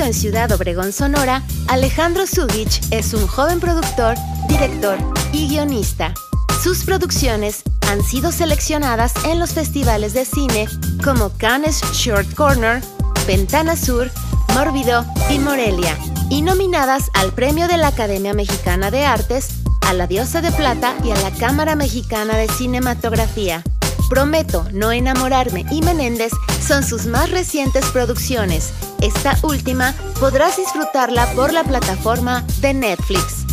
En Ciudad Obregón, Sonora, Alejandro Zugich es un joven productor, director y guionista. Sus producciones han sido seleccionadas en los festivales de cine como Cannes Short Corner, Ventana Sur, Mórbido y Morelia, y nominadas al Premio de la Academia Mexicana de Artes, a la Diosa de Plata y a la Cámara Mexicana de Cinematografía. Prometo no enamorarme y Menéndez son sus más recientes producciones. Esta última podrás disfrutarla por la plataforma de Netflix.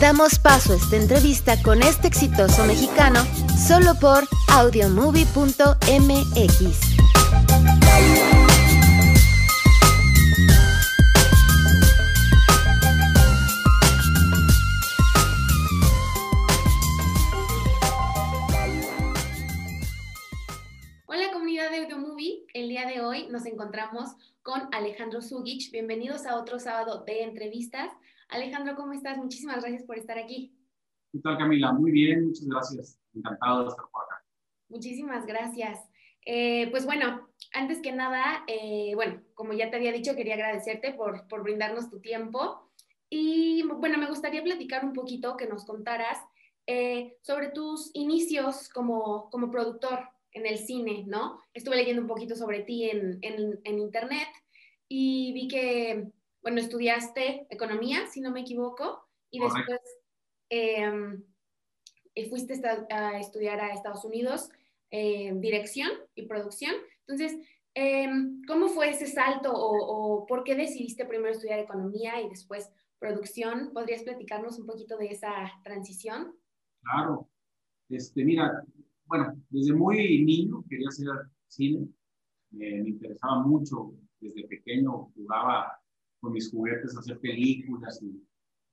Damos paso a esta entrevista con este exitoso mexicano solo por audiomovie.mx. El día de hoy nos encontramos con Alejandro Zugich. Bienvenidos a otro sábado de entrevistas. Alejandro, ¿cómo estás? Muchísimas gracias por estar aquí. ¿Qué tal, Camila? Muy bien, muchas gracias. Encantado de estar por acá. Muchísimas gracias. Eh, pues bueno, antes que nada, eh, bueno, como ya te había dicho, quería agradecerte por, por brindarnos tu tiempo. Y bueno, me gustaría platicar un poquito, que nos contaras eh, sobre tus inicios como, como productor en el cine, ¿no? Estuve leyendo un poquito sobre ti en, en, internet y vi que, bueno, estudiaste economía, si no me equivoco, y después em, eh, fuiste a estudiar a Estados Unidos eh, dirección y producción. Entonces, em, ¿cómo fue ese salto o, o, por qué decidiste primero estudiar economía y después producción? ¿Podrías platicarnos un poquito de esa transición? Claro. Este, mira, bueno, desde muy niño quería hacer cine, me interesaba mucho, desde pequeño jugaba con mis juguetes a hacer películas y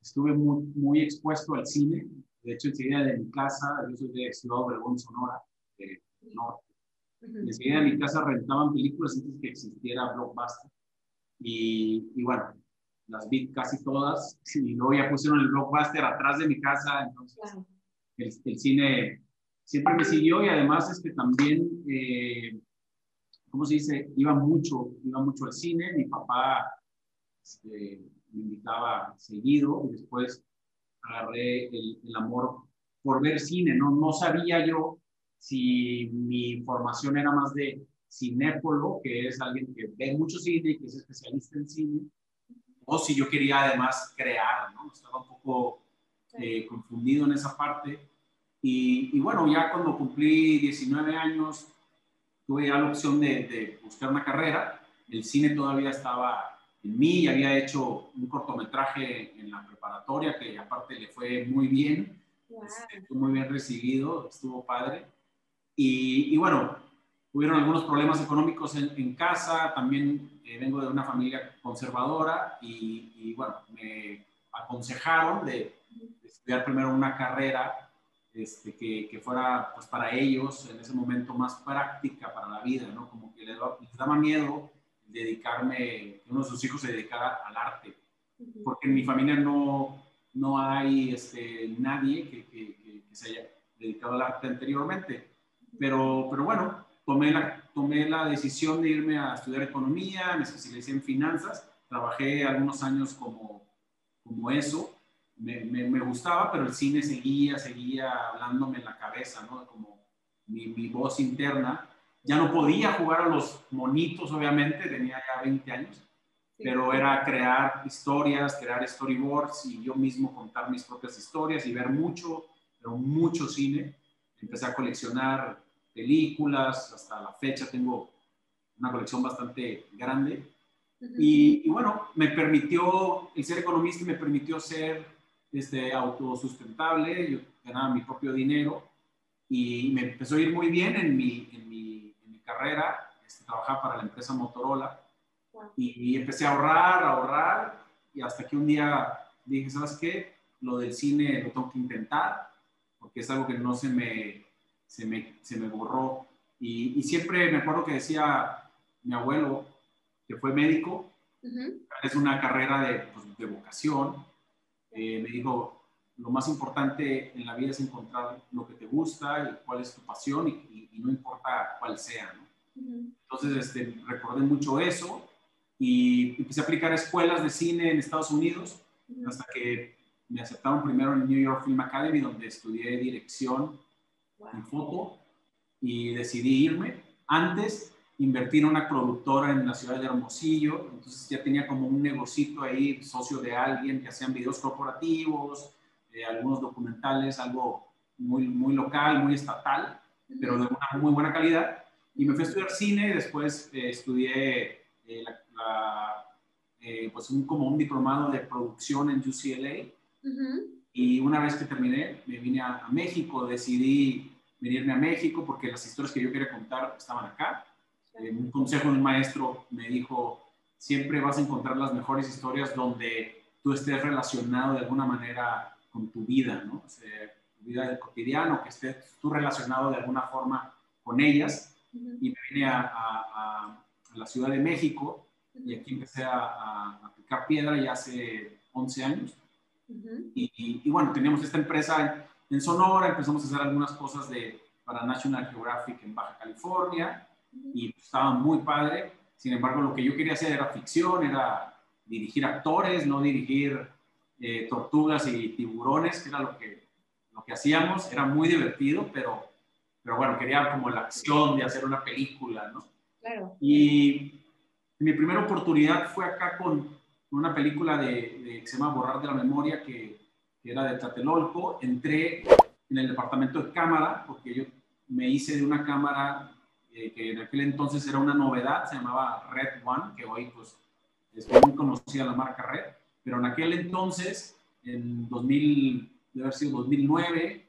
estuve muy, muy expuesto al cine. De hecho, enseguida de mi casa, yo soy de Ciudad Obregón, Sonora, del norte. Enseguida de mi casa rentaban películas antes que existiera Blockbuster. Y, y, bueno, las vi casi todas. Y luego ya pusieron el Blockbuster atrás de mi casa. Entonces, el, el, cine siempre me siguió y además es que también, eh, ¿cómo se dice? Iba mucho, iba mucho al cine. Mi papá este, me invitaba seguido y después agarré el, amor por ver cine. No, no sabía yo si mi formación era más de cinéfilo, que es alguien que ve mucho cine y que es especialista en cine, o si yo quería además crear, ¿no? Estaba un poco eh, confundido en esa parte y, bueno, ya cuando cumplí 19 años, tuve ya la opción de, buscar una carrera. El cine todavía estaba en mí, había hecho un cortometraje en la preparatoria que aparte le fue muy bien, este, fue muy bien recibido, estuvo padre. Y, y bueno, hubieron algunos problemas económicos en, casa, también eh, vengo de una familia conservadora y, y bueno, me aconsejaron de, de estudiar primero una carrera este, que, que, fuera pues para ellos en ese momento más práctica para la vida, ¿no? Como que les, daba miedo dedicarme, que uno de sus hijos se dedicara al arte, porque en mi familia no, no hay este, nadie que, que, se haya dedicado al arte anteriormente. Pero, pero bueno, tomé la, tomé la decisión de irme a estudiar economía, me especialicé en finanzas, trabajé algunos años como, como eso, me, me, gustaba, pero el cine seguía, seguía hablándome en la cabeza, ¿no? Como mi, mi, voz interna. Ya no podía jugar a los monitos, obviamente, tenía ya 20 años, pero era crear historias, crear storyboards y yo mismo contar mis propias historias y ver mucho, pero mucho cine. Empecé a coleccionar películas, hasta la fecha tengo una colección bastante grande. y, y, bueno, me permitió, el ser economista me permitió ser este, autosustentable, yo ganaba mi propio dinero y me empezó a ir muy bien en mi, en mi, en mi carrera, este, trabajaba para la empresa Motorola y, empecé a ahorrar, a ahorrar y hasta que un día dije, ¿sabes qué? Lo del cine lo tengo que intentar porque es algo que no se me, se me, se me borró. Y, y, siempre me acuerdo que decía mi abuelo, que fue médico, es una carrera de, pues, de vocación, eh, me dijo, lo más importante en la vida es encontrar lo que te gusta y cuál es tu pasión y, no importa cuál sea, ¿no? Entonces, este, recordé mucho eso y empecé a aplicar a escuelas de cine en Estados Unidos hasta que me aceptaron primero en New York Film Academy, donde estudié dirección en foto y decidí irme. Antes invertir en una productora en la ciudad de Hermosillo, entonces ya tenía como un negocito ahí, socio de alguien que hacían videos corporativos, eh, algunos documentales, algo muy, muy local, muy estatal, pero de una muy buena calidad. Y me fui a estudiar cine, después eh, estudié eh, pues un, como un diplomado de producción en UCLA. Y una vez que terminé, me vine a, a México, decidí venirme a México porque las historias que yo quería contar estaban acá un consejo de un maestro me dijo, siempre vas a encontrar las mejores historias donde tú estés relacionado de alguna manera con tu vida, ¿no? O sea, tu vida del cotidiano, que estés tú relacionado de alguna forma con ellas. Y me vine a, a, la Ciudad de México y aquí empecé a, a, picar piedra ya hace 11 años. y, y, bueno, teníamos esta empresa en, Sonora, empezamos a hacer algunas cosas de, para National Geographic en Baja California y estaba muy padre. Sin embargo, lo que yo quería hacer era ficción, era dirigir actores, no dirigir eh, tortugas y tiburones, que era lo que, lo que hacíamos. Era muy divertido, pero, pero bueno, quería como la acción de hacer una película, ¿no? Claro. Y mi primera oportunidad fue acá con una película de, que se llama Borrar de la Memoria, que, que era de Tlatelolco. Entré en el departamento de cámara, porque yo me hice de una cámara eh, que en aquel entonces era una novedad, se llamaba Red One, que hoy pues es muy conocida la marca Red, pero en aquel entonces, en 2000, debe haber sido 2009,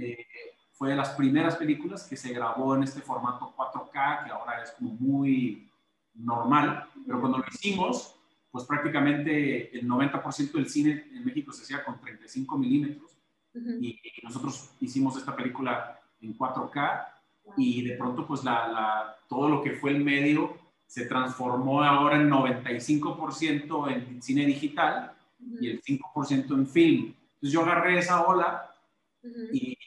eh, fue de las primeras películas que se grabó en este formato 4K, que ahora es como muy normal, pero cuando lo hicimos, pues prácticamente el 90% del cine en México se hacía con 35 milímetros y nosotros hicimos esta película en 4K y de pronto pues la, todo lo que fue el medio se transformó ahora en 95% en cine digital y el 5% en film. Entonces yo agarré esa ola y,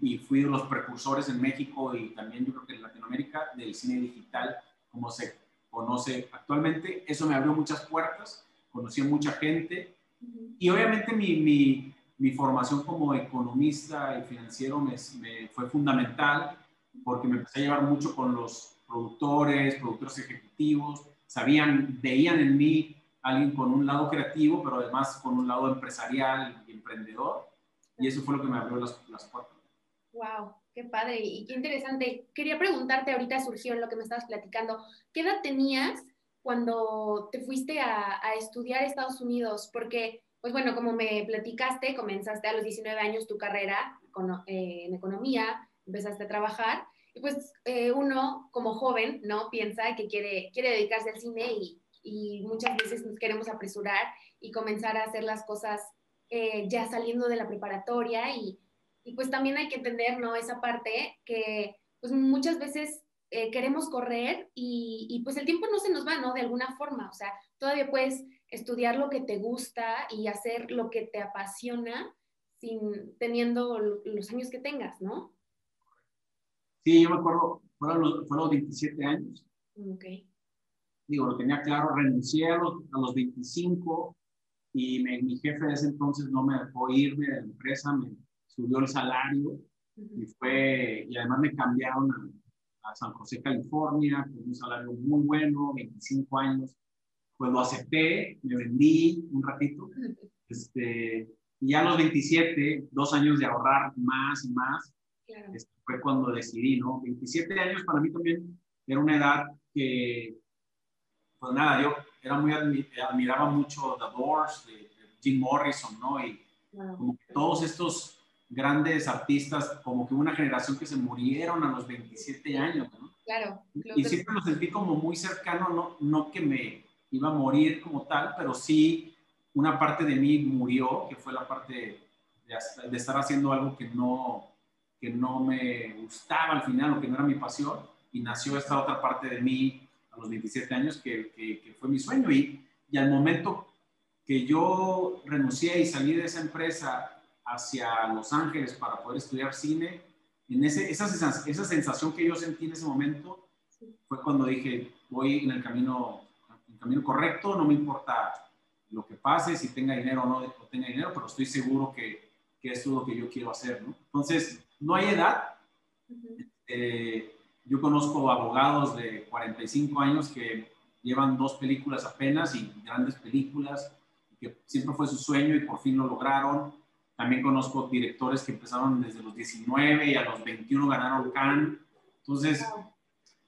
y, fui de los precursores en México y también yo creo que en Latinoamérica del cine digital como se conoce actualmente. Eso me abrió muchas puertas, conocí a mucha gente y obviamente mi, mi, mi, formación como economista y financiero me, me fue fundamental porque me empecé a llevar mucho con los productores, productores ejecutivos, sabían, veían en mí alguien con un lado creativo, pero además con un lado empresarial y emprendedor, y eso fue lo que me abrió las, las puertas. ¡Wow! Qué padre y qué interesante. Quería preguntarte, ahorita surgió en lo que me estabas platicando, ¿qué edad tenías cuando te fuiste a, a estudiar Estados Unidos? Porque, pues bueno, como me platicaste, comenzaste a los 19 años tu carrera eh, en economía, empezaste a trabajar. Y pues eh, uno como joven, ¿no? Piensa que quiere, quiere dedicarse al cine y, y muchas veces nos queremos apresurar y comenzar a hacer las cosas eh, ya saliendo de la preparatoria y, y, pues también hay que entender, ¿no? Esa parte que pues muchas veces eh, queremos correr y, y, pues el tiempo no se nos va, ¿no? De alguna forma, o sea, todavía puedes estudiar lo que te gusta y hacer lo que te apasiona sin teniendo los años que tengas, ¿no? Sí, yo me acuerdo, fueron los, los 27 años. Ok. Digo, lo tenía claro, renuncié a los, a los 25 y mi jefe de ese entonces no me dejó irme de la empresa, me subió el salario y fue, y además me cambiaron a, a, San José, California, con un salario muy bueno, 25 años. Pues lo acepté, me vendí un ratito. Este, y ya a los 27, dos años de ahorrar más y más, claro. este, fue cuando decidí, ¿no? 27 años para mí también era una edad que, pues nada, yo era muy, admiraba mucho The Doors, de, Jim Morrison, ¿no? Y como que todos estos grandes artistas, como que una generación que se murieron a los 27 años, ¿no? Claro. Y siempre lo sentí como muy cercano, no, no que me iba a morir como tal, pero sí una parte de mí murió, que fue la parte de, de estar haciendo algo que no, que no me gustaba al final o que no era mi pasión y nació esta otra parte de mí a los 27 años que, que, fue mi sueño y, y, al momento que yo renuncié y salí de esa empresa hacia Los Ángeles para poder estudiar cine, en ese, esa, esa sensación que yo sentí en ese momento fue cuando dije, voy en el camino el camino correcto, no me importa lo que pase, si tenga dinero o no tenga dinero, pero estoy seguro que, que esto es lo que yo quiero hacer, ¿no? Entonces, no hay edad. Eh, yo conozco abogados de 45 años que llevan dos películas apenas y grandes películas, que siempre fue su sueño y por fin lo lograron. También conozco directores que empezaron desde los 19 y a los 21 ganaron Cannes. Entonces,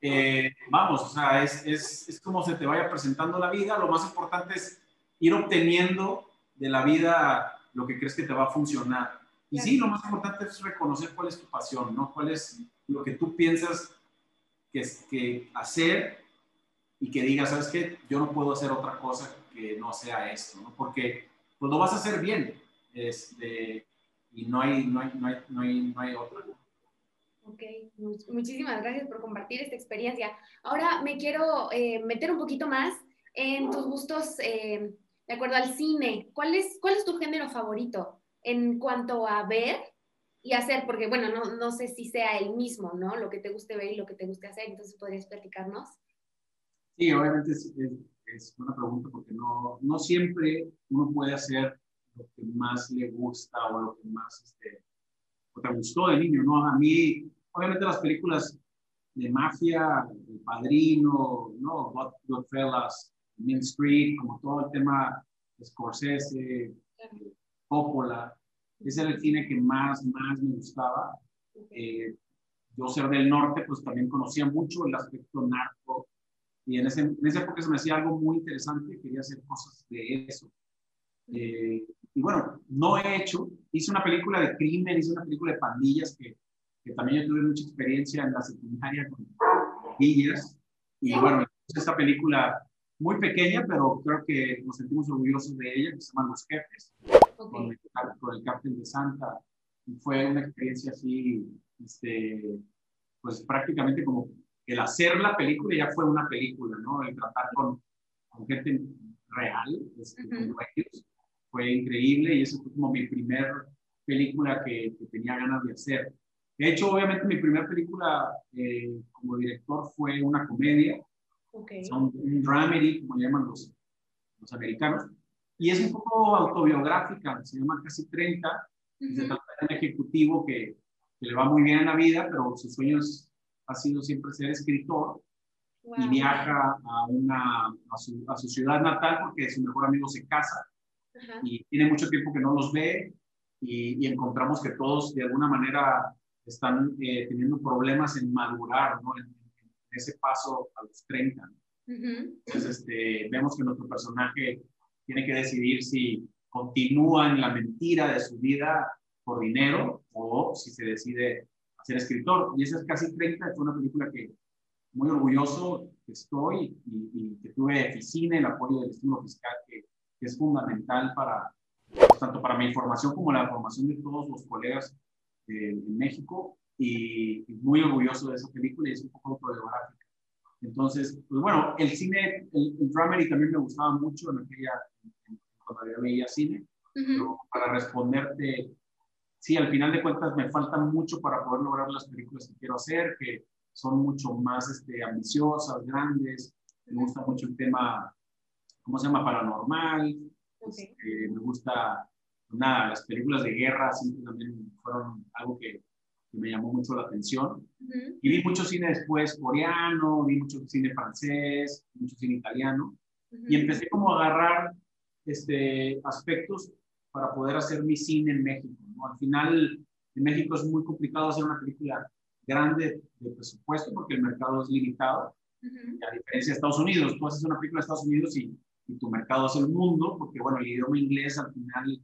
eh, vamos, o sea, es, es, es como se te vaya presentando la vida. Lo más importante es ir obteniendo de la vida lo que crees que te va a funcionar. Y sí, lo más importante es reconocer cuál es tu pasión, ¿no? Cuál es lo que tú piensas que, que hacer y que digas, ¿sabes qué? Yo no puedo hacer otra cosa que no sea esto, ¿no? Porque pues lo vas a hacer bien este, y no hay, no hay, no hay, no hay, no hay otra. Ok, muchísimas gracias por compartir esta experiencia. Ahora me quiero eh, meter un poquito más en tus gustos eh, de acuerdo al cine, ¿cuál es, cuál es tu género favorito en cuanto a ver y hacer? Porque, bueno, no, no sé si sea el mismo, ¿no? Lo que te guste ver y lo que te guste hacer, entonces podrías platicarnos. Sí, obviamente es, es, una pregunta porque no, no siempre uno puede hacer lo que más le gusta o lo que más este, o te gustó de niño, ¿no? A mí, obviamente las películas de mafia, El Padrino, ¿no? Godfellas, Main Street, como todo el tema Scorsese, Coppola. Ese era el cine que más, más me gustaba. Eh, yo ser del norte, pues también conocía mucho el aspecto narco. Y en, ese, en esa época se me hacía algo muy interesante, quería hacer cosas de eso. Eh, y bueno, no he hecho, hice una película de crimen, hice una película de pandillas, que, que también yo tuve mucha experiencia en la secundaria con pandillas. Y bueno, esta película muy pequeña, pero creo que nos sentimos orgullosos de ella, que se llama Los Jefes, con, el, con, Cártel de Santa. Y fue una experiencia así, este, pues prácticamente como el hacer la película ya fue una película, ¿no? El tratar con, con gente real, este, fue increíble y eso fue como mi primer película que, que, tenía ganas de hacer. De hecho, obviamente mi primera película eh, como director fue una comedia, son un dramedy, como llaman los, los americanos. Y es un poco autobiográfica, se llama Casi 30. Se trata de un ejecutivo que, que, le va muy bien en la vida, pero su sueño ha sido siempre ser escritor. Y viaja a, una, a, su, a su ciudad natal porque su mejor amigo se casa. Y tiene mucho tiempo que no los ve. Y, y encontramos que todos de alguna manera están eh, teniendo problemas en madurar, ¿no? En, ese paso a los 30. Entonces, este, vemos que nuestro personaje tiene que decidir si continúa en la mentira de su vida por dinero o si se decide a ser escritor. Y esa es casi 30, fue una película que muy orgulloso que estoy y, que tuve oficina, el apoyo del estímulo fiscal que, es fundamental para, tanto para mi formación como la formación de todos los colegas en México y, muy orgulloso de esa película y es un poco autobiográfica. Entonces, pues bueno, el cine, el, el dramedy también me gustaba mucho en aquella, cuando yo veía cine, pero para responderte, sí, al final de cuentas me falta mucho para poder lograr las películas que quiero hacer, que son mucho más este, ambiciosas, grandes, me gusta mucho el tema, ¿cómo se llama? Paranormal, este, me gusta, nada, las películas de guerra siempre también fueron algo que que me llamó mucho la atención. Y vi mucho cine después coreano, vi mucho cine francés, mucho cine italiano. Y empecé como a agarrar este, aspectos para poder hacer mi cine en México. Al final, en México es muy complicado hacer una película grande de presupuesto porque el mercado es limitado. A diferencia de Estados Unidos, tú haces una película de Estados Unidos y, y tu mercado es el mundo, porque bueno, el idioma inglés al final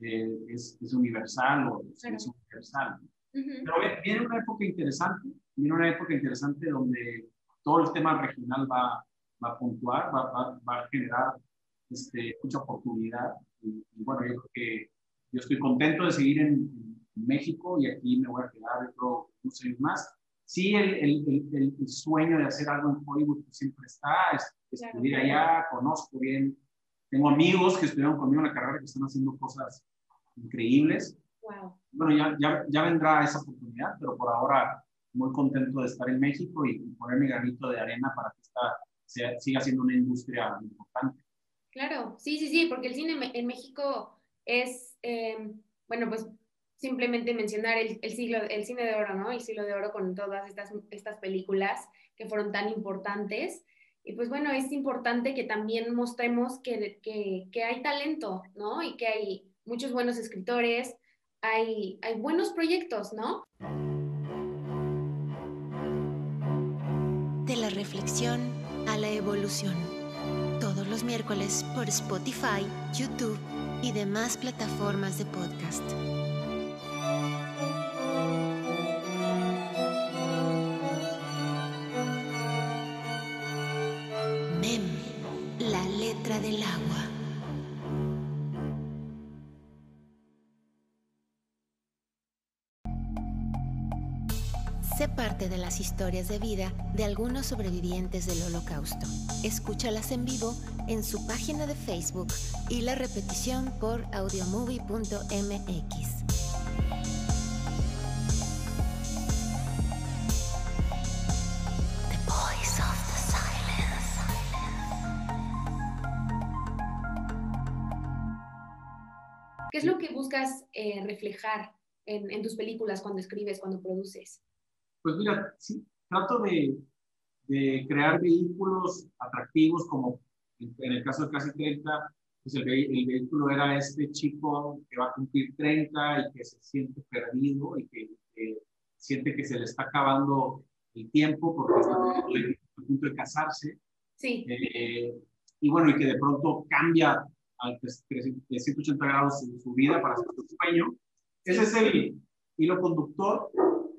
eh, es, es, universal o es universal. Pero viene una época interesante, viene una época interesante donde todo el tema regional va, va a puntuar, va, va, va a generar este, mucha oportunidad. Y, bueno, yo creo que yo estoy contento de seguir en, México y aquí me voy a quedar otro, unos años más. Sí, el, el, el, sueño de hacer algo en Hollywood siempre está, es, estudiar allá, conozco bien, tengo amigos que estudiaron conmigo en la carrera que están haciendo cosas increíbles bueno, ya, ya, ya, vendrá esa oportunidad, pero por ahora muy contento de estar en México y, poner mi granito de arena para que esta siga siendo una industria importante. Claro, sí, sí, sí, porque el cine en México es, eh, bueno, pues simplemente mencionar el, el, siglo, el cine de oro, ¿no? El siglo de oro con todas estas, estas películas que fueron tan importantes. Y pues bueno, es importante que también mostremos que, que, que hay talento, ¿no? Y que hay muchos buenos escritores, hay, hay buenos proyectos, ¿no? De la reflexión a la evolución. Todos los miércoles por Spotify, YouTube y demás plataformas de podcast. Historias de vida de algunos sobrevivientes del holocausto. Escúchalas en vivo en su página de Facebook y la repetición por audiomovie.mx. ¿Qué es lo que buscas eh, reflejar en, tus películas cuando escribes, cuando produces? Pues mira, sí, trato de, de crear vehículos atractivos, como en el caso de Casi 30, pues el, el, vehículo era este chico que va a cumplir 30 y que se siente perdido y que, siente que se le está acabando el tiempo porque está a punto de casarse. Sí. Eh, y bueno, y que de pronto cambia a 180 grados su, su vida para hacer su sueño. Ese es el hilo conductor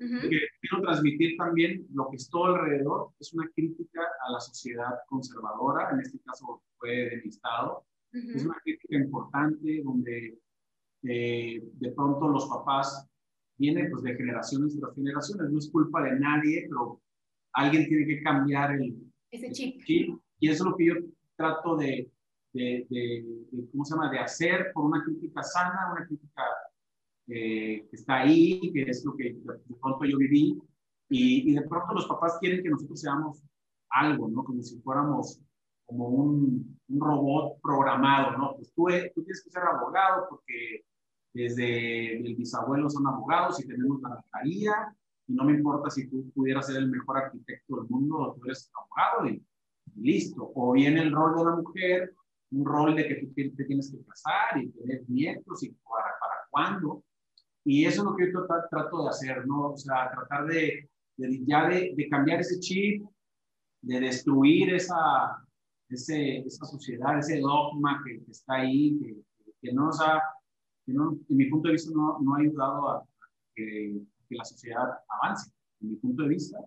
quiero transmitir también lo que es todo alrededor, es una crítica a la sociedad conservadora, en este caso fue de mi estado. Es una crítica importante donde eh, de pronto los papás vienen pues, de generaciones tras generaciones, no es culpa de nadie, pero alguien tiene que cambiar el, Ese chip. Y eso es lo que yo trato de, de, de, de, ¿cómo se llama?, de hacer por una crítica sana, una crítica que está ahí, que es lo que de pronto yo viví, y, y, de pronto los papás quieren que nosotros seamos algo, ¿no? Como si fuéramos como un, un robot programado, ¿no? Pues tú, tú, tienes que ser abogado porque desde el bisabuelo son abogados y tenemos la notaría, y no me importa si tú pudieras ser el mejor arquitecto del mundo, tú eres abogado y, listo. O viene el rol de la mujer, un rol de que tú te, tienes que casar y tener nietos y para, para cuándo. Y eso es lo que yo trato de hacer, ¿no? O sea, tratar de, de ya de, de, cambiar ese chip, de destruir esa, ese, esa sociedad, ese dogma que, está ahí, que, que, no nos ha, que no, en mi punto de vista, no, no ha ayudado a, que, la sociedad avance. En mi punto de vista,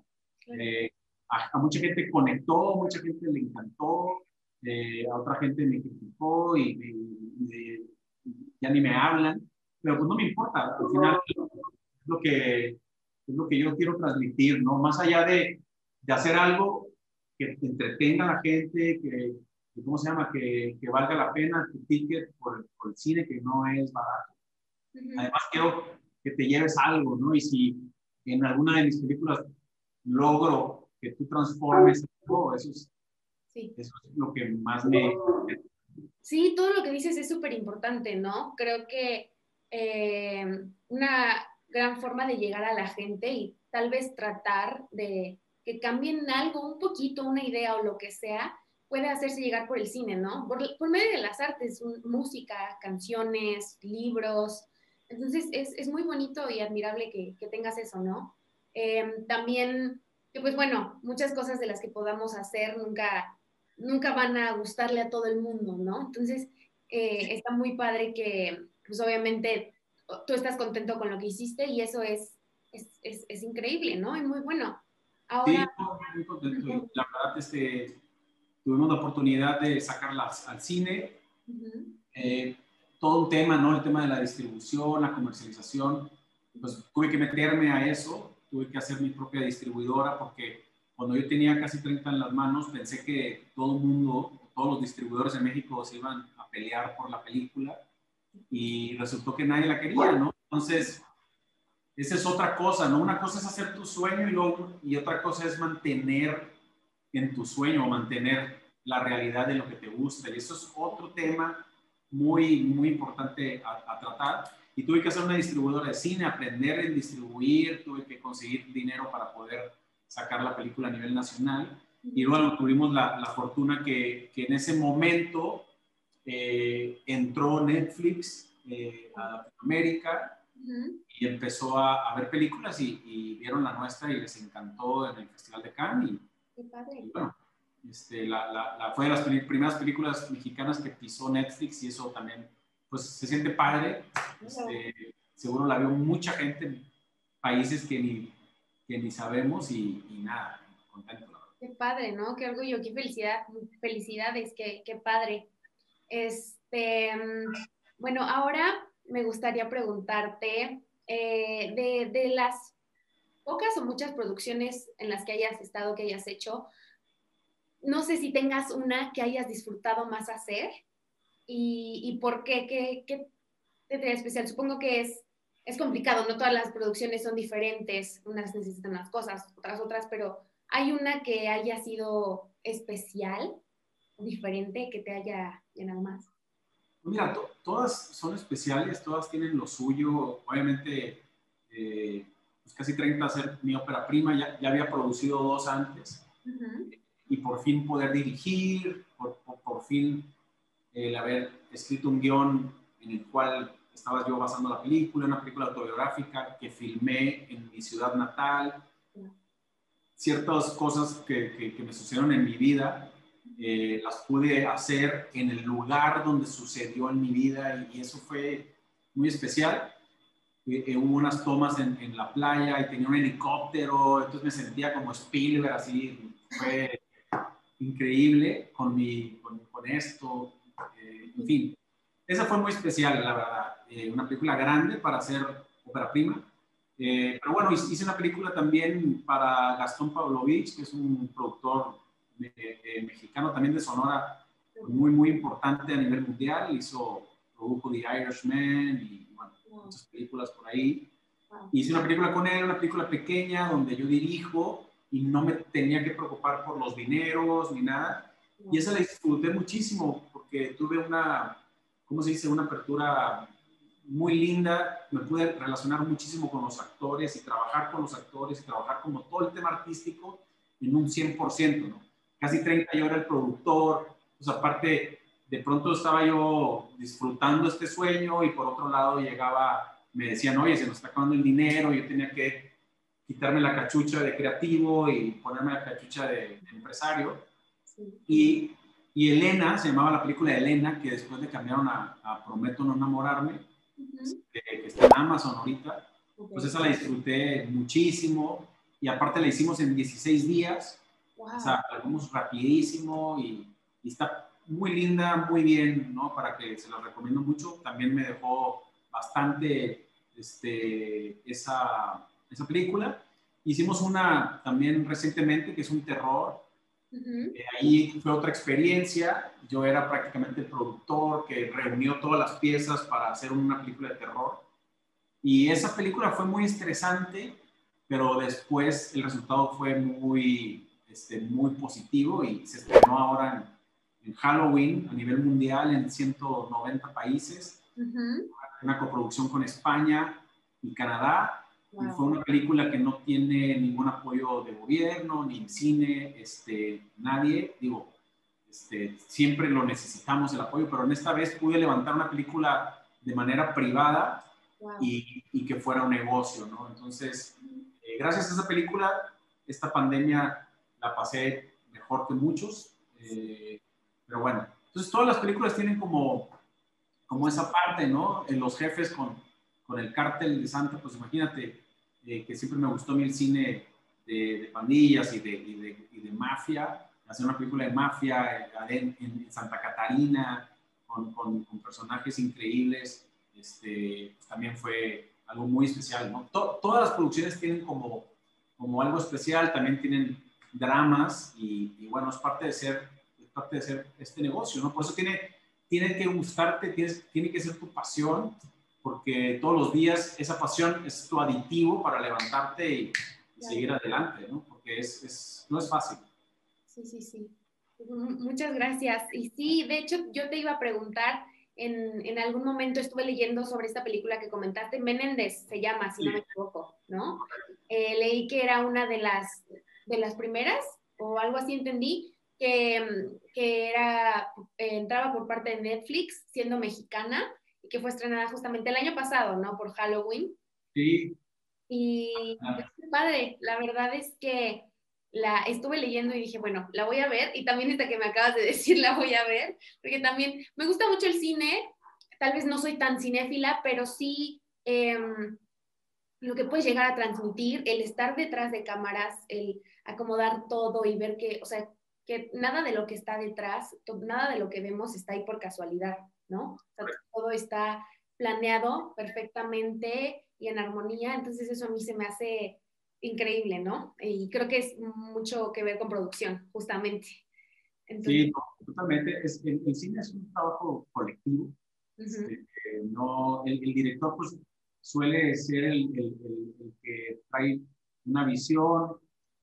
eh, a, mucha gente conectó, mucha gente le encantó, eh, a otra gente me criticó y, y ya ni me hablan pero pues no me importa, al final es lo que, es lo que yo quiero transmitir, ¿no? Más allá de, de hacer algo que entretenga a la gente, que, ¿cómo se llama? Que, que, valga la pena tu ticket por, por, el cine, que no es barato. Además, quiero que te lleves algo, ¿no? Y si en alguna de mis películas logro que tú transformes algo, eso es, sí. eso es lo que más me... Sí, todo lo que dices es súper importante, ¿no? Creo que eh, una gran forma de llegar a la gente y tal vez tratar de que cambien algo, un poquito, una idea o lo que sea, puede hacerse llegar por el cine, ¿no? Por, por medio de las artes, música, canciones, libros. Entonces es, es muy bonito y admirable que, que tengas eso, ¿no? Eh, también, que pues bueno, muchas cosas de las que podamos hacer nunca, nunca van a gustarle a todo el mundo, ¿no? Entonces, eh, está muy padre que, pues obviamente tú estás contento con lo que hiciste y eso es, es, es, es increíble, ¿no? Y muy bueno. Ahora... Sí, muy contento. La verdad, este, tuvimos la oportunidad de sacarlas al cine. eh, todo un tema, ¿no? El tema de la distribución, la comercialización. Pues tuve que meterme a eso, tuve que hacer mi propia distribuidora porque cuando yo tenía casi 30 en las manos pensé que todo el mundo, todos los distribuidores en México se iban a pelear por la película y resultó que nadie la quería, ¿no? Entonces, esa es otra cosa, ¿no? Una cosa es hacer tu sueño y, luego, y otra cosa es mantener en tu sueño o mantener la realidad de lo que te gusta. Y eso es otro tema muy, muy importante a, tratar. Y tuve que hacer una distribuidora de cine, aprender a distribuir, tuve que conseguir dinero para poder sacar la película a nivel nacional. Y bueno, tuvimos la, la fortuna que, que, en ese momento eh, entró Netflix eh, a Latinoamérica y empezó a, a ver películas y, y, vieron la nuestra y les encantó en el Festival de Cannes. Y, Qué padre. y bueno, este, la, la, fue de las primeras películas mexicanas que pisó Netflix y eso también, pues se siente padre. Este, seguro la vio mucha gente en países que ni, que ni sabemos y, y nada, contento. Qué padre, ¿no? Qué orgullo, qué felicidad, felicidades, qué, qué padre. Este, bueno, ahora me gustaría preguntarte eh, de, de las pocas o muchas producciones en las que hayas estado, que hayas hecho, no sé si tengas una que hayas disfrutado más hacer y, y por qué, qué, qué te trae especial. Supongo que es, es complicado, no todas las producciones son diferentes, unas necesitan unas cosas, otras otras, pero hay una que haya sido especial, diferente, que te haya llenado más. Mira, todas son especiales, todas tienen lo suyo. Obviamente, eh, pues casi 30 hacer mi ópera prima, ya, ya había producido dos antes. Uh y por fin poder dirigir, por, por, fin el haber escrito un guion en el cual estaba yo basando la película, una película autobiográfica que filmé en mi ciudad natal, ciertas cosas que, que, me sucedieron en mi vida, eh, las pude hacer en el lugar donde sucedió en mi vida y, eso fue muy especial. Eh, eh, hubo unas tomas en, en, la playa y tenía un helicóptero, entonces me sentía como Spielberg, así, fue increíble con, mi, con, esto, eh, en fin. Esa fue muy especial, la verdad. Eh, una película grande para hacer ópera prima. Eh, pero bueno, hice una película también para Gastón Pavlovich, que es un productor mexicano también de Sonora, muy, muy importante a nivel mundial. Hizo, produjo The Irishman y bueno, muchas películas por ahí. Hice una película con él, una película pequeña donde yo dirijo y no me tenía que preocupar por los dineros ni nada. Y esa la disfruté muchísimo porque tuve una, ¿cómo se dice? Una apertura muy linda. Me pude relacionar muchísimo con los actores y trabajar con los actores y trabajar como todo el tema artístico en un 100%, ¿no? Casi 30 yo era el productor. Pues aparte, de pronto estaba yo disfrutando este sueño y por otro lado llegaba, me decían, oye, se nos está acabando el dinero, yo tenía que quitarme la cachucha de creativo y ponerme la cachucha de, empresario. Y, y, Elena, se llamaba la película Elena, que después le cambiaron a, Prometo no enamorarme, que, está en Amazon ahorita, pues esa la disfruté muchísimo y aparte la hicimos en 16 días, o sea, la rapidísimo y, y, está muy linda, muy bien, ¿no? Para que se la recomiendo mucho. También me dejó bastante este, esa esa película. Hicimos una también recientemente que es un terror. Eh, ahí fue otra experiencia. Yo era prácticamente el productor que reunió todas las piezas para hacer una película de terror. Y esa película fue muy estresante, pero después el resultado fue muy, este, muy positivo y se estrenó ahora en, Halloween a nivel mundial en 190 países. Una coproducción con España y Canadá fue una película que no tiene ningún apoyo de gobierno, ni en cine, este, nadie. Digo, este, siempre lo necesitamos el apoyo, pero en esta vez pude levantar una película de manera privada y, y, que fuera un negocio, ¿no? Entonces, eh, gracias a esa película, esta pandemia la pasé mejor que muchos. Eh, pero bueno, entonces todas las películas tienen como, como esa parte, ¿no? En los jefes con, con el cártel de Santa, pues imagínate, eh, que siempre me gustó a mí el cine de, pandillas y de, y, de, mafia, hacer una película de mafia en, en Santa Catarina, con, con, personajes increíbles, este, pues también fue algo muy especial. ¿no? todas las producciones tienen como, como algo especial, también tienen dramas y, bueno, es parte de ser, es parte de ser este negocio, ¿no? Por eso tiene, tiene que gustarte, tienes, tiene que ser tu pasión porque todos los días esa pasión es tu aditivo para levantarte y seguir adelante, ¿no? Porque es, es, no es fácil. Sí, sí, sí. Muchas gracias. Y sí, de hecho, yo te iba a preguntar, en, en algún momento estuve leyendo sobre esta película que comentaste, Menéndez se llama, si no me equivoco, ¿no? Eh, leí que era una de las, de las primeras, o algo así entendí, que, que era, eh, entraba por parte de Netflix, siendo mexicana, y que fue estrenada justamente el año pasado, ¿no? Por Halloween. Sí. Y es padre, la verdad es que la estuve leyendo y dije, bueno, la voy a ver, y también esta que me acabas de decir la voy a ver, porque también me gusta mucho el cine, tal vez no soy tan cinéfila, pero sí em, lo que puedes llegar a transmitir, el estar detrás de cámaras, el acomodar todo y ver que, o sea, que nada de lo que está detrás, nada de lo que vemos está ahí por casualidad, ¿no? O sea, todo está planeado perfectamente y en armonía, entonces eso a mí se me hace increíble, ¿no? Y creo que es mucho que ver con producción, justamente. sí, totalmente. Es, el, cine es un trabajo colectivo. Este, no, el, director pues, suele ser el, el, que trae una visión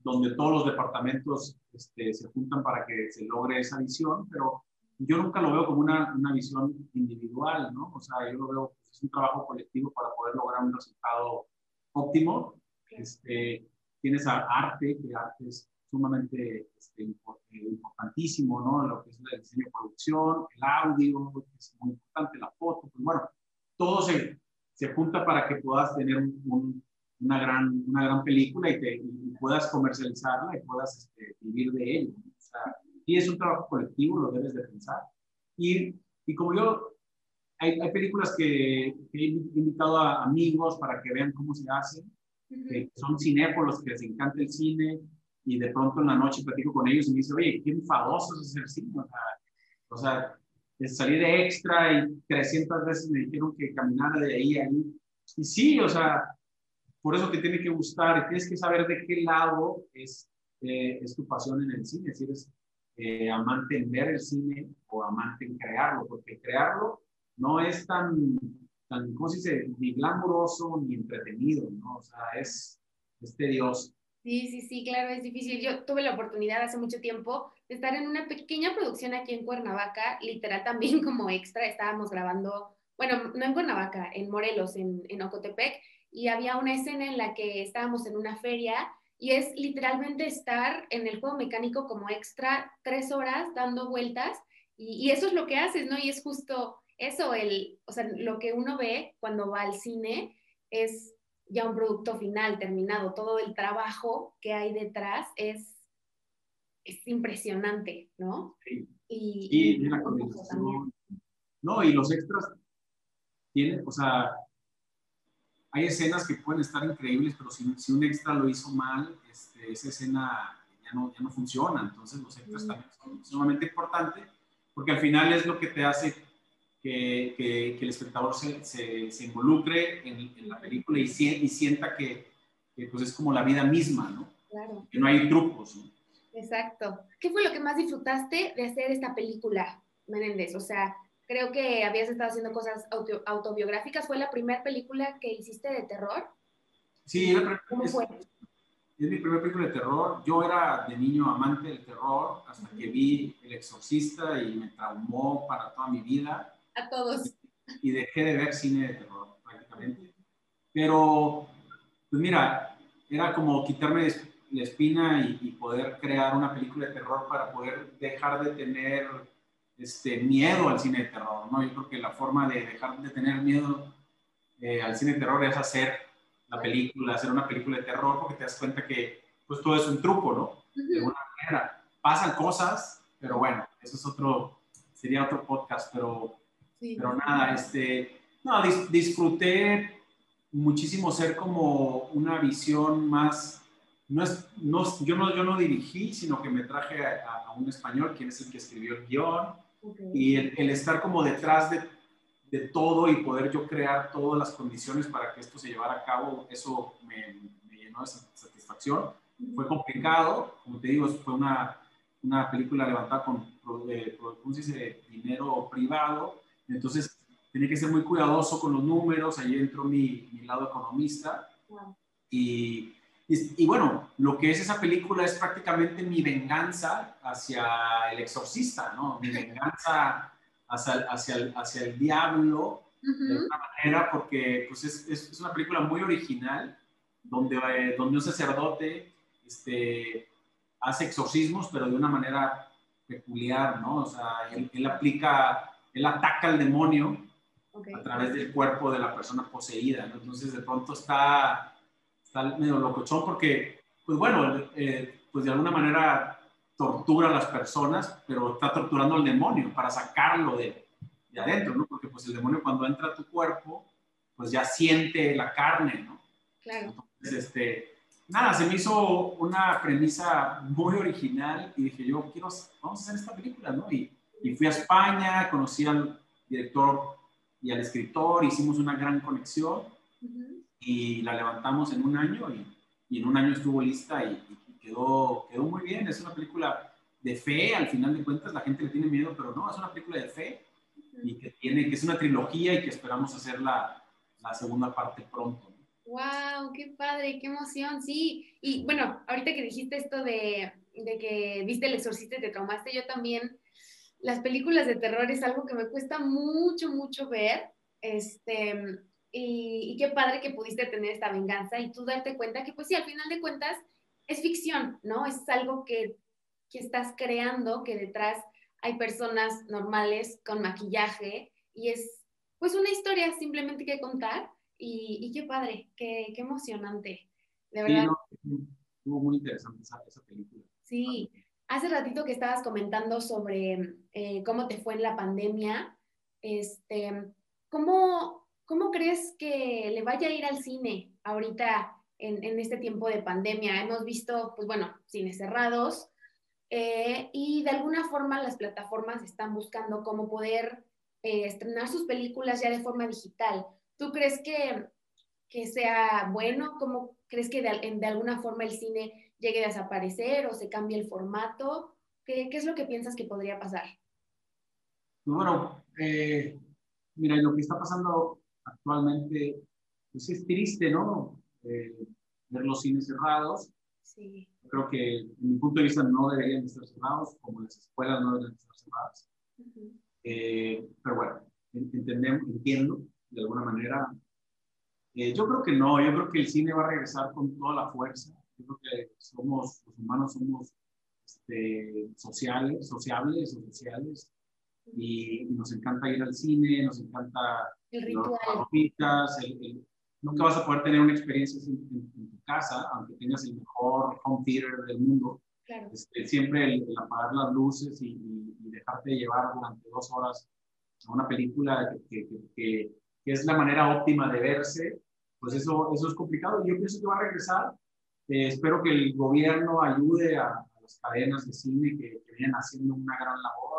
donde todos los departamentos este, se juntan para que se logre esa visión, pero yo nunca lo veo como una, una visión individual, ¿no? O sea, yo lo veo, pues, es un trabajo colectivo para poder lograr un resultado óptimo. Este, tienes arte, que arte es sumamente este, eh, importantísimo, ¿no? Lo que es el diseño de producción, el audio, que es muy importante, la foto, pues bueno, todo se, se junta para que puedas tener un, una, gran, una gran película y, te, puedas comercializarla y puedas este, vivir de ello. O sea, y es un trabajo colectivo, lo debes de pensar. Y, y como yo, hay, hay películas que, he invitado a amigos para que vean cómo se hacen, que son cinépolos, que les encanta el cine, y de pronto en la noche platico con ellos y me dice, oye, qué enfadoso es hacer cine. O sea, o sea salir de extra y 300 veces me dijeron que caminara de ahí a ahí. Y sí, o sea, por eso te tiene que gustar tienes que saber de qué lado es, eh, es tu pasión en el cine, si eres eh, amante en ver el cine o amante en crearlo, porque crearlo no es tan, tan ¿cómo se dice?, ni glamuroso ni entretenido, ¿no? O sea, es, es tedioso. Sí, sí, sí, claro, es difícil. Yo tuve la oportunidad hace mucho tiempo de estar en una pequeña producción aquí en Cuernavaca, literal también como extra, estábamos grabando, bueno, no en Cuernavaca, en Morelos, en, en Ocotepec, y había una escena en la que estábamos en una feria y es literalmente estar en el juego mecánico como extra tres horas dando vueltas y, eso es lo que haces, ¿no? Y es justo eso, el, o sea, lo que uno ve cuando va al cine es ya un producto final, terminado, todo el trabajo que hay detrás es, es impresionante, ¿no? Sí. Y, y, No, y los extras tienen, o sea, hay escenas que pueden estar increíbles, pero si, si un extra lo hizo mal, este, esa escena ya no, ya no funciona. Entonces los extras también son sumamente importantes porque al final es lo que te hace que, que, el espectador se, se, involucre en, la película y, y sienta que, pues es como la vida misma, ¿no? Claro. Que no hay trucos. ¿no? Exacto. ¿Qué fue lo que más disfrutaste de hacer esta película, Menéndez? O sea, creo que habías estado haciendo cosas autobiográficas. ¿Fue la primera película que hiciste de terror? Sí, ¿Cómo fue? Es mi primera película de terror. Yo era de niño amante del terror hasta que vi El Exorcista y me traumó para toda mi vida. A todos. Y dejé de ver cine de terror prácticamente. Pero, pues mira, era como quitarme la espina y, y poder crear una película de terror para poder dejar de tener este, miedo al cine de terror, ¿no? Yo creo que la forma de dejar de tener miedo eh, al cine de terror es hacer la película, hacer una película de terror, porque te das cuenta que pues todo es un truco, ¿no? De alguna manera. Pasan cosas, pero bueno, eso es otro, sería otro podcast, pero, pero nada, este, no, disfruté muchísimo ser como una visión más, no es, no, yo, no, yo no dirigí, sino que me traje a, a un español, quien es el que escribió el guion, y el, estar como detrás de, de, todo y poder yo crear todas las condiciones para que esto se llevara a cabo, eso me, llenó de satisfacción. Fue complicado, como te digo, fue una, una película levantada con, eh, dice? dinero privado, entonces tenía que ser muy cuidadoso con los números, ahí entró mi, mi lado economista. Y, Y, bueno, lo que es esa película es prácticamente mi venganza hacia el exorcista, ¿no? Mi venganza hacia, hacia, el, hacia el diablo, de alguna manera, porque pues es, es, una película muy original, donde, eh, donde un sacerdote este, hace exorcismos, pero de una manera peculiar, ¿no? O sea, él, aplica, él ataca al demonio a través del cuerpo de la persona poseída, ¿no? Entonces, de pronto está, está medio locochón porque, pues bueno, eh, pues de alguna manera tortura a las personas, pero está torturando al demonio para sacarlo de, de adentro, ¿no? Porque pues el demonio cuando entra a tu cuerpo, pues ya siente la carne, ¿no? Claro. Entonces, este, nada, se me hizo una premisa muy original y dije yo, quiero, vamos a hacer esta película, ¿no? Y, y fui a España, conocí al director y al escritor, hicimos una gran conexión y la levantamos en un año y, y en un año estuvo lista y, quedó, quedó muy bien. Es una película de fe, al final de cuentas la gente le tiene miedo, pero no, es una película de fe y que tiene, que es una trilogía y que esperamos hacer la, la segunda parte pronto. ¡Wow! ¡Qué padre! ¡Qué emoción! Sí, y bueno, ahorita que dijiste esto de, de que viste el exorcista y te traumaste, yo también, las películas de terror es algo que me cuesta mucho, mucho ver. Este, y, y, qué padre que pudiste tener esta venganza y tú darte cuenta que, pues sí, al final de cuentas es ficción, ¿no? Es algo que, que estás creando, que detrás hay personas normales con maquillaje y es, pues, una historia simplemente que contar y, qué padre, qué, qué, emocionante, de verdad. Sí, estuvo muy interesante esa, esa, película. Sí, hace ratito que estabas comentando sobre eh, cómo te fue en la pandemia, este, ¿cómo, ¿cómo crees que le vaya a ir al cine ahorita en, en este tiempo de pandemia? Hemos visto, pues bueno, cines cerrados, eh, y de alguna forma las plataformas están buscando cómo poder eh, estrenar sus películas ya de forma digital. ¿Tú crees que, que sea bueno? ¿Cómo crees que de, de, alguna forma el cine llegue a desaparecer o se cambie el formato? ¿Qué, qué es lo que piensas que podría pasar? Bueno, eh, mira, lo que está pasando actualmente, pues es triste, ¿no? Eh, ver los cines cerrados. Sí. Creo que, en mi punto de vista, no deberían estar cerrados, como las escuelas no deberían estar cerradas. eh, pero bueno, entendemos, entiendo de alguna manera. Eh, yo creo que no, yo creo que el cine va a regresar con toda la fuerza. Yo creo que somos, los humanos somos este, sociales, sociables o sociales, y, nos encanta ir al cine, nos encanta el ritual. Las el, nunca vas a poder tener una experiencia en, tu casa, aunque tengas el mejor home theater del mundo. Claro. Este, siempre el, apagar las luces y, y, dejarte llevar durante dos horas a una película que, que, que, que es la manera óptima de verse, pues eso, eso es complicado. Yo pienso que va a regresar. Eh, espero que el gobierno ayude a, las cadenas de cine que, que, vienen haciendo una gran labor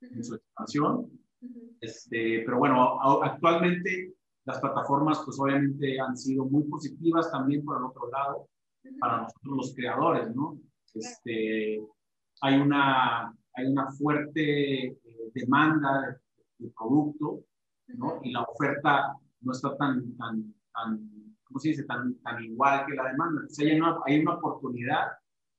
en su expansión. este, pero bueno, actualmente las plataformas pues obviamente han sido muy positivas también por el otro lado para nosotros los creadores, ¿no? Este, hay, una, hay una fuerte eh, demanda de, de producto y la oferta no está tan, tan, tan ¿cómo se dice?, tan, tan igual que la demanda. Entonces hay una, hay una oportunidad.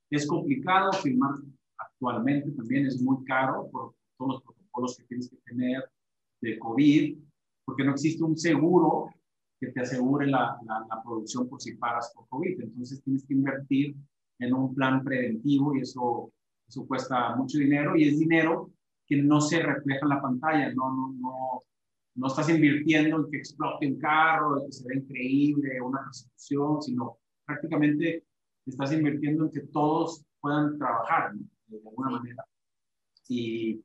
Es complicado filmar actualmente, también es muy caro por todos los protocolos que tienes que tener de COVID, porque no existe un seguro que te asegure la, la, la, producción por si paras por COVID. Entonces tienes que invertir en un plan preventivo y eso, eso cuesta mucho dinero y es dinero que no se refleja en la pantalla, no, no, no, no estás invirtiendo en que explote un carro, en que se vea increíble, una persecución, sino prácticamente estás invirtiendo en que todos puedan trabajar de alguna manera. Y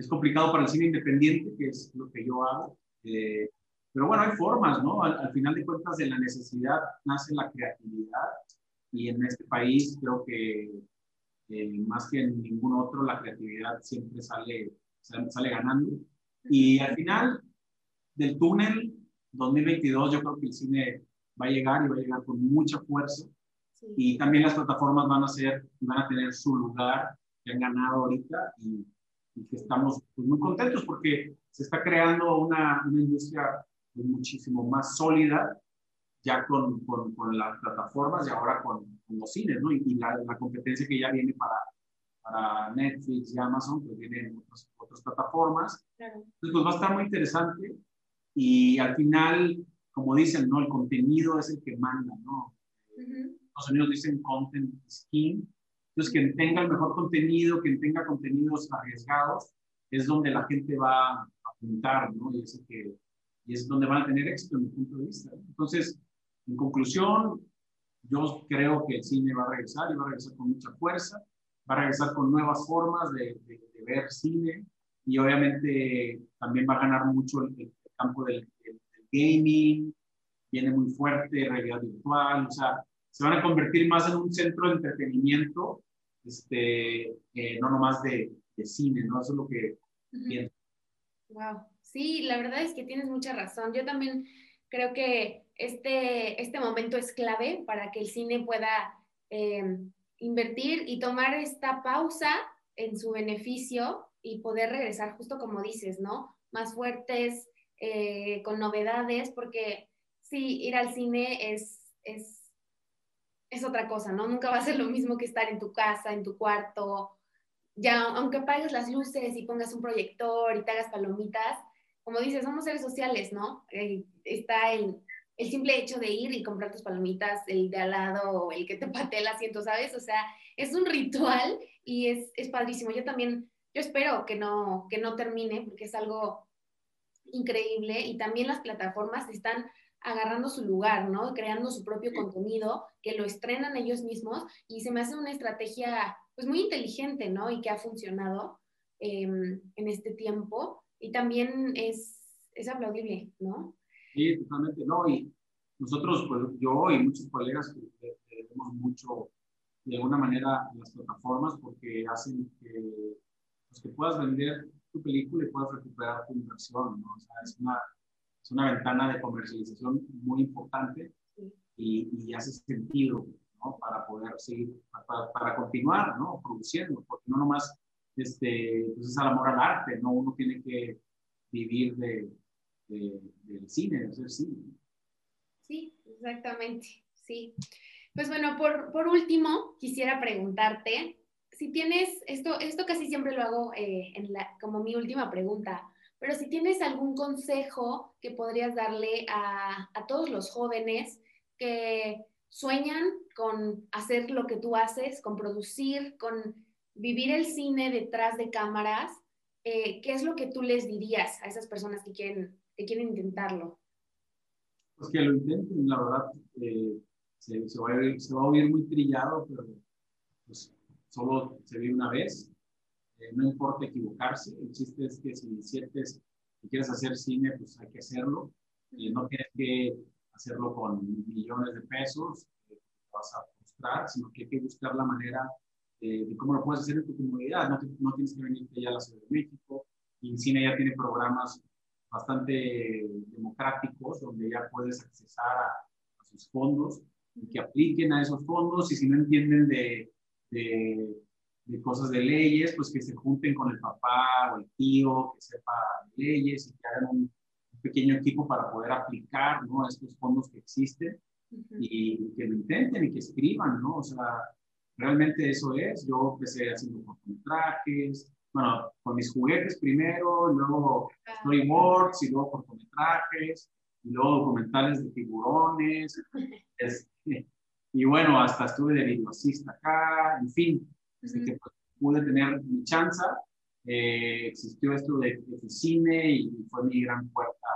es complicado para el cine independiente, que es lo que yo hago. Eh, pero bueno, hay formas, ¿no? Al, final de cuentas, de la necesidad nace la creatividad. Y en este país creo que eh, más que en ningún otro, la creatividad siempre sale, sale, sale ganando. Y al final, del túnel 2022 yo creo que el cine va a llegar y va a llegar con mucha fuerza. Y también las plataformas van a, ser, van a tener su lugar que han ganado ahorita y, que estamos pues, muy contentos porque se está creando una, una industria pues, muchísimo más sólida. ya con, con, con, las plataformas y ahora con, los cines, ¿no? Y, la, la, competencia que ya viene para, para Netflix y Amazon, pues vienen otras, otras plataformas. Claro. Entonces, pues va a estar muy interesante y al final, como dicen, ¿no? El contenido es el que manda, ¿no? Los Unidos dicen content skin. Entonces, quien tenga el mejor contenido, quien tenga contenidos arriesgados, es donde la gente va a apuntar, ¿no? Y es, que, y es donde van a tener éxito, en mi punto de vista. Entonces, en conclusión, yo creo que el cine va a regresar y va a regresar con mucha fuerza, va a regresar con nuevas formas de, de, ver cine y obviamente también va a ganar mucho el, campo del, del, gaming, viene muy fuerte, realidad virtual, o sea, se van a convertir más en un centro de entretenimiento, este, eh, no nomás de, de, cine, ¿no? Eso es lo que pienso. Wow, sí, la verdad es que tienes mucha razón. Yo también creo que este, este momento es clave para que el cine pueda eh, invertir y tomar esta pausa en su beneficio y poder regresar justo como dices, ¿no? Más fuertes, eh, con novedades, porque sí, ir al cine es, es, es otra cosa, ¿no? Nunca va a ser lo mismo que estar en tu casa, en tu cuarto, ya aunque apagues las luces y pongas un proyector y te hagas palomitas, como dices, somos seres sociales, ¿no? Eh, está el, el, simple hecho de ir y comprar tus palomitas, el de al lado el que te patea el asiento, ¿sabes? O sea, es un ritual y es, es padrísimo. Yo también, yo espero que no, que no termine porque es algo increíble y también las plataformas están agarrando su lugar, ¿no? Creando su propio contenido, que lo estrenan ellos mismos y se me hace una estrategia pues muy inteligente, ¿no? Y que ha funcionado em, en este tiempo y también es, es aplaudible, ¿no? Sí, totalmente, ¿no? Y nosotros, pues yo y muchos colegas que vemos mucho de alguna manera las plataformas porque hacen que, pues, que puedas vender tu película y puedas recuperar tu inversión, ¿no? O sea, es una, es una ventana de comercialización muy importante y, y, hace sentido, ¿no? Para poder seguir, para, para continuar, ¿no? Produciendo, porque no nomás este, pues es al amor al arte, ¿no? Uno tiene que vivir de, del cine, de hacer cine. Sí, exactamente, sí. Pues bueno, por, por último, quisiera preguntarte, si tienes, esto, esto casi siempre lo hago eh, en la, como mi última pregunta, pero si tienes algún consejo que podrías darle a, a todos los jóvenes que sueñan con hacer lo que tú haces, con producir, con vivir el cine detrás de cámaras, eh, ¿qué es lo que tú les dirías a esas personas que quieren, que quieren intentarlo? Pues que lo intenten, la verdad, eh, se, va a, se, va a, oír muy trillado, pero pues, solo se vive una vez. Eh, no importa equivocarse, el chiste es que si sientes que quieres hacer cine, pues hay que hacerlo. no tienes que hacerlo con millones de pesos, te vas a frustrar, sino que hay que buscar la manera de, cómo lo puedes hacer en tu comunidad. No, no tienes que venirte ya a la Ciudad de México. Y Cine ya tiene programas bastante democráticos donde ya puedes accesar a, sus fondos y que apliquen a esos fondos y si no entienden de, de, de, cosas de leyes, pues que se junten con el papá o el tío que sepa leyes y que hagan un, pequeño equipo para poder aplicar ¿no? estos fondos que existen y que lo intenten y que escriban, ¿no? O sea, Realmente eso es. Yo empecé haciendo cortometrajes, bueno, con mis juguetes primero, luego storyboards y luego cortometrajes, y luego documentales de tiburones. Este, y bueno, hasta estuve de videocista acá, en fin, desde que pues, pude tener mi chance, eh, existió esto de, de, cine y fue mi gran puerta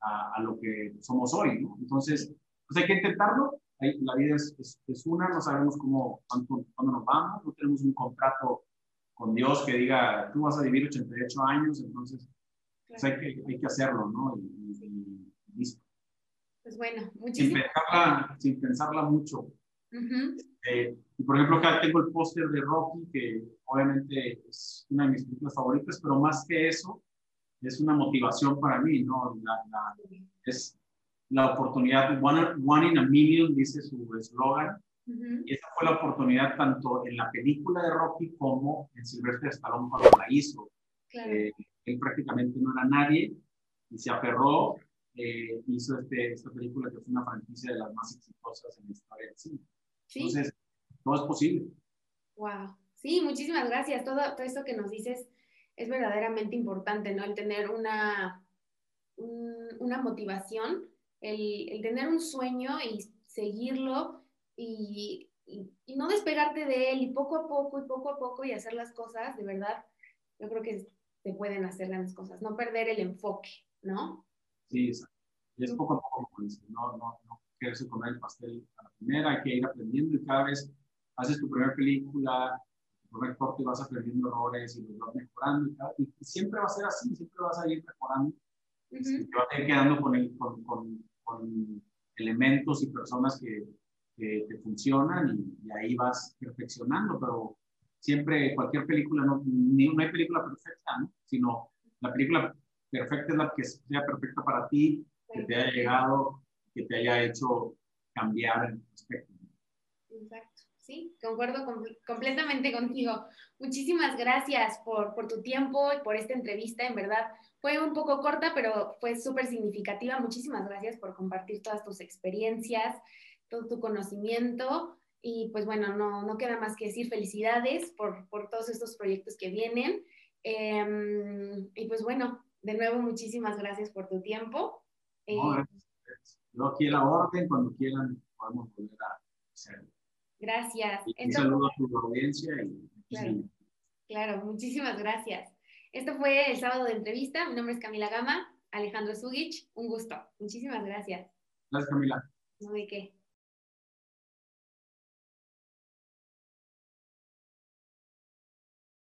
a, a, lo que somos hoy, ¿no? Entonces, pues hay que intentarlo, la vida es, es, una, no sabemos cómo, cuándo, nos vamos, no tenemos un contrato con Dios que diga, tú vas a vivir 88 años, entonces pues hay, que, hay que hacerlo, ¿no? Y, listo. Pues bueno, muchísimas sin pensarla, sin pensarla mucho. Eh, y por ejemplo, acá tengo el póster de Rocky, que obviamente es una de mis películas favoritas, pero más que eso, es una motivación para mí, ¿no? La, la, es, la oportunidad, one, one in a million, dice su eslogan. Y esa fue la oportunidad tanto en la película de Rocky como en Silvestre Stallone cuando la hizo. Eh, él prácticamente no era nadie y se aferró eh, hizo este, esta película que fue una franquicia de las más exitosas en la historia del cine. Entonces, todo es posible. Wow. Sí, muchísimas gracias. Todo, todo esto que nos dices es verdaderamente importante, ¿no? El tener una, una motivación, el, el, tener un sueño y seguirlo y, y, no despegarte de él y poco a poco y poco a poco y hacer las cosas, de verdad, yo creo que se pueden hacer grandes cosas, no perder el enfoque, ¿no? Sí, exacto. Y es poco a poco, no, no, no quererse comer el pastel a la primera, hay que ir aprendiendo y cada vez haces tu primera película, tu primer corte vas aprendiendo errores y los vas mejorando y, y, siempre va a ser así, siempre vas a ir mejorando. Uh -huh. Te vas a ir quedando con, el, con, con, con elementos y personas que, que te funcionan y, y, ahí vas perfeccionando, pero siempre cualquier película, no, ni, no hay película perfecta, ¿no? sino la película perfecta es la que sea perfecta para ti, que te haya llegado, que te haya hecho cambiar el aspecto. Exacto, sí, concuerdo com completamente contigo. Muchísimas gracias por, por tu tiempo y por esta entrevista, en verdad. Fue un poco corta, pero fue súper significativa. Muchísimas gracias por compartir todas tus experiencias, todo tu conocimiento. Y pues bueno, no, no queda más que decir felicidades por, por todos estos proyectos que vienen. Eh, y pues bueno, de nuevo, muchísimas gracias por tu tiempo. No, eh, yo aquí la orden, cuando quieran podemos volver a hacerlo. Gracias. Y un saludo a tu audiencia. Y, claro, claro, muchísimas gracias. Esto fue el sábado de entrevista. Mi nombre es Camila Gama, Alejandro Zugich. Un gusto. Muchísimas gracias. Gracias, Camila. No de qué.